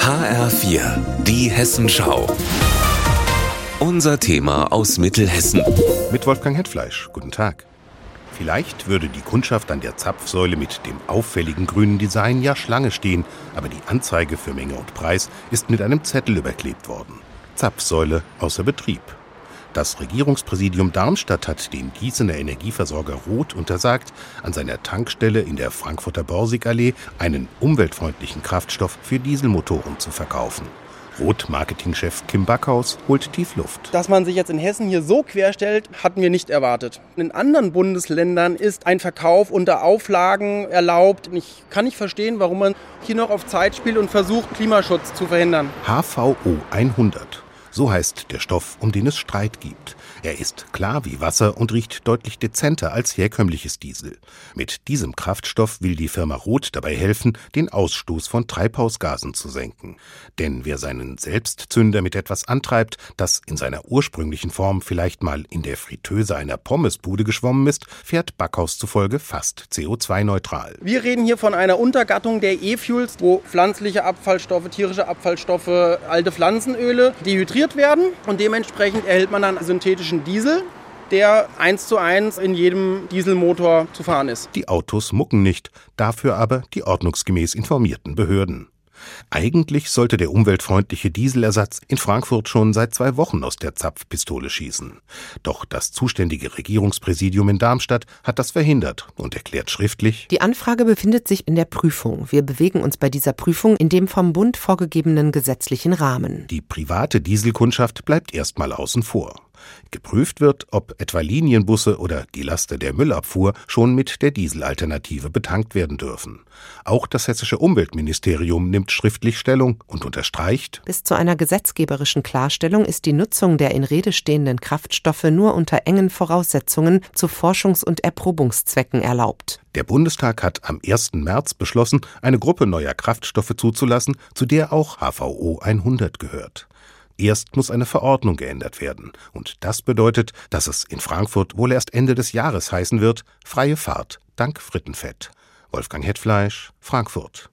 HR4, die Hessenschau. Unser Thema aus Mittelhessen. Mit Wolfgang Hetfleisch. Guten Tag. Vielleicht würde die Kundschaft an der Zapfsäule mit dem auffälligen grünen Design ja Schlange stehen, aber die Anzeige für Menge und Preis ist mit einem Zettel überklebt worden. Zapfsäule außer Betrieb. Das Regierungspräsidium Darmstadt hat dem Gießener Energieversorger Roth untersagt, an seiner Tankstelle in der Frankfurter Borsigallee einen umweltfreundlichen Kraftstoff für Dieselmotoren zu verkaufen. Rot-Marketingchef Kim Backhaus holt tief Luft. Dass man sich jetzt in Hessen hier so querstellt, hatten wir nicht erwartet. In anderen Bundesländern ist ein Verkauf unter Auflagen erlaubt. Ich kann nicht verstehen, warum man hier noch auf Zeit spielt und versucht, Klimaschutz zu verhindern. HVO 100 so heißt der Stoff, um den es Streit gibt. Er ist klar wie Wasser und riecht deutlich dezenter als herkömmliches Diesel. Mit diesem Kraftstoff will die Firma Roth dabei helfen, den Ausstoß von Treibhausgasen zu senken. Denn wer seinen Selbstzünder mit etwas antreibt, das in seiner ursprünglichen Form vielleicht mal in der Fritteuse einer Pommesbude geschwommen ist, fährt Backhaus zufolge fast CO2-neutral. Wir reden hier von einer Untergattung der E-Fuels, wo pflanzliche Abfallstoffe, tierische Abfallstoffe, alte Pflanzenöle dehydriert filtriert werden und dementsprechend erhält man dann synthetischen Diesel, der eins zu eins in jedem Dieselmotor zu fahren ist. Die Autos mucken nicht, dafür aber die ordnungsgemäß informierten Behörden. Eigentlich sollte der umweltfreundliche Dieselersatz in Frankfurt schon seit zwei Wochen aus der Zapfpistole schießen. Doch das zuständige Regierungspräsidium in Darmstadt hat das verhindert und erklärt schriftlich, die Anfrage befindet sich in der Prüfung. Wir bewegen uns bei dieser Prüfung in dem vom Bund vorgegebenen gesetzlichen Rahmen. Die private Dieselkundschaft bleibt erstmal außen vor. Geprüft wird, ob etwa Linienbusse oder die Laster der Müllabfuhr schon mit der Dieselalternative betankt werden dürfen. Auch das hessische Umweltministerium nimmt schriftlich Stellung und unterstreicht, bis zu einer gesetzgeberischen Klarstellung ist die Nutzung der in Rede stehenden Kraftstoffe nur unter engen Voraussetzungen zu Forschungs- und Erprobungszwecken erlaubt. Der Bundestag hat am 1. März beschlossen, eine Gruppe neuer Kraftstoffe zuzulassen, zu der auch HVO 100 gehört. Erst muss eine Verordnung geändert werden. Und das bedeutet, dass es in Frankfurt wohl erst Ende des Jahres heißen wird, freie Fahrt dank Frittenfett. Wolfgang Hetfleisch, Frankfurt.